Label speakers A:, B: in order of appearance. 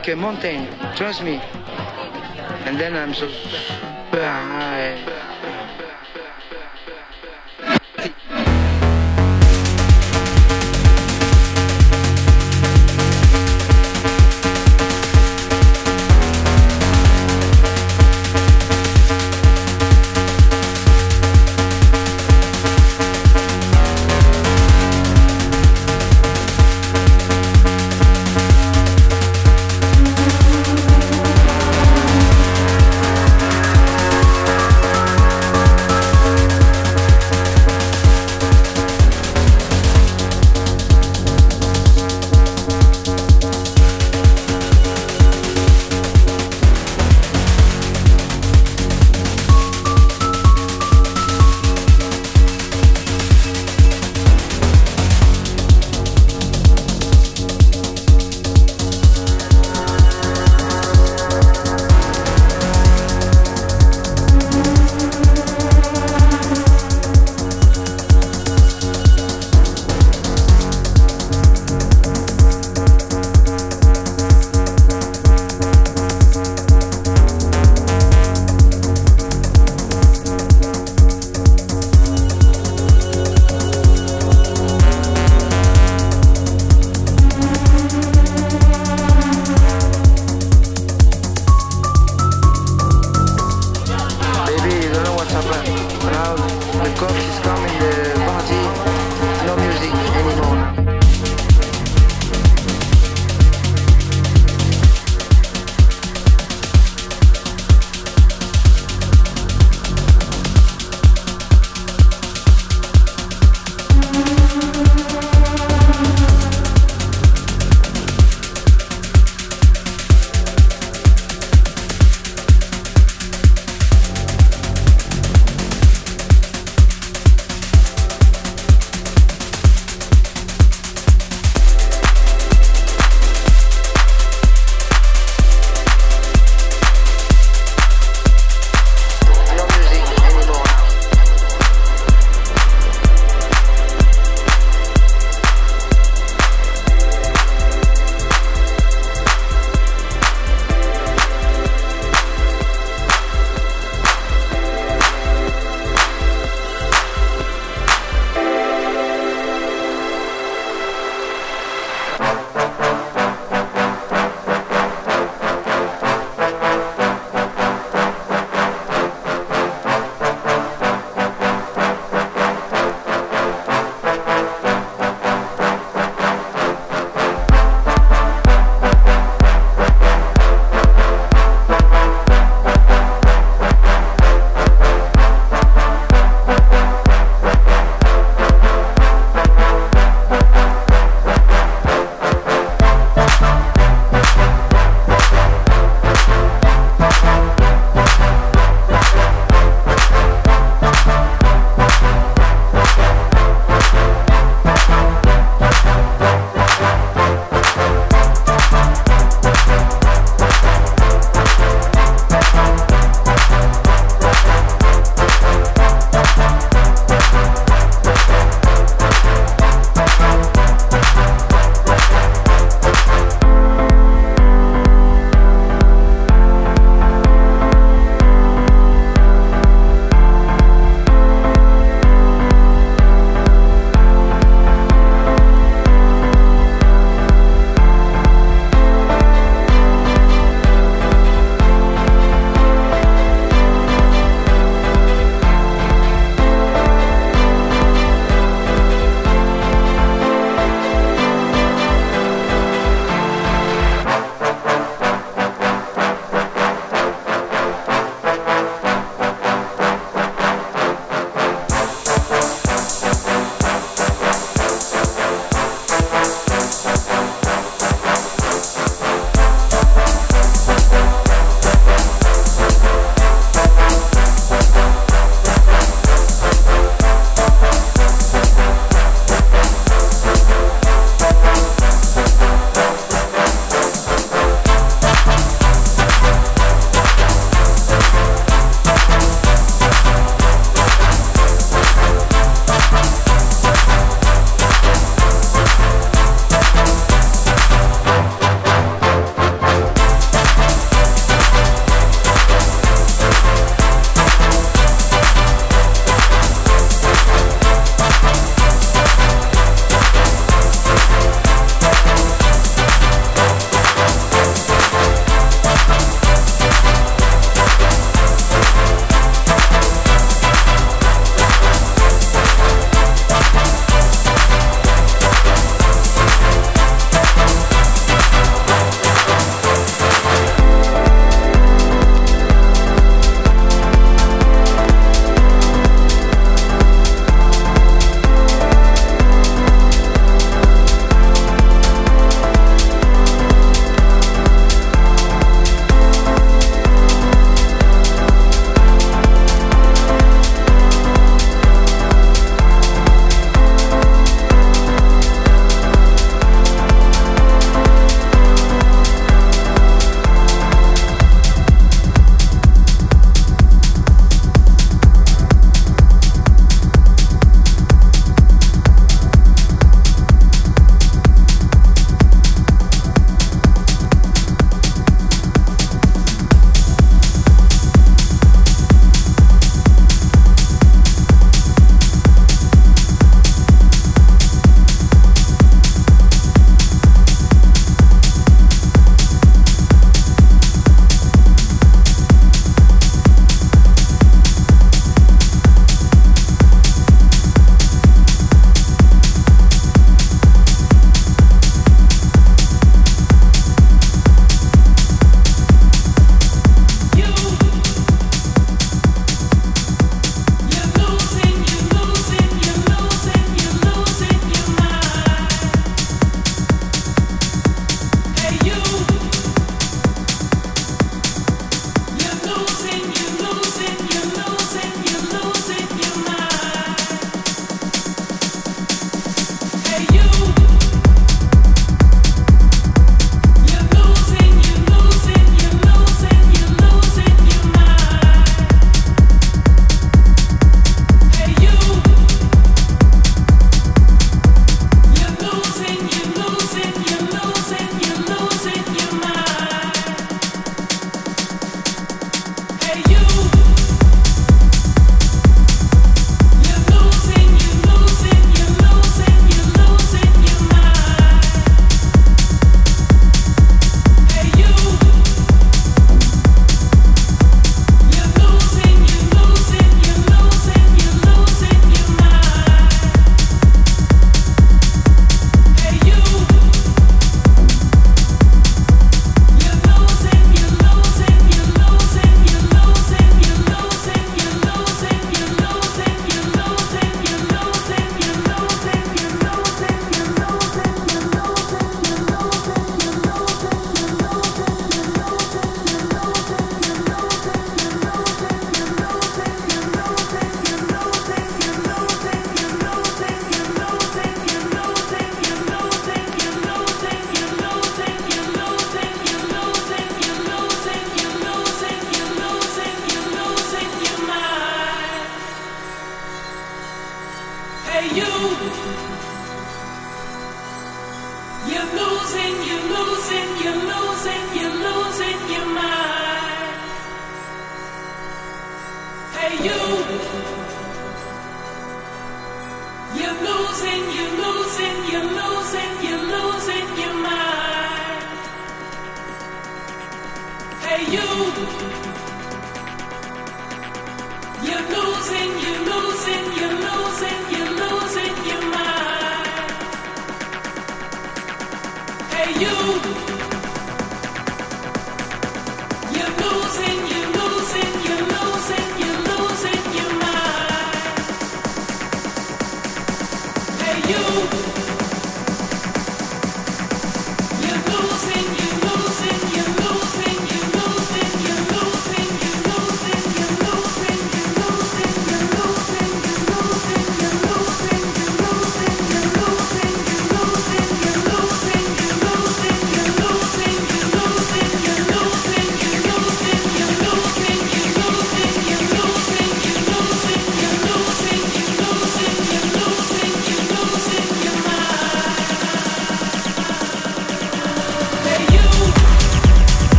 A: Like a mountain. Trust me. And then I'm so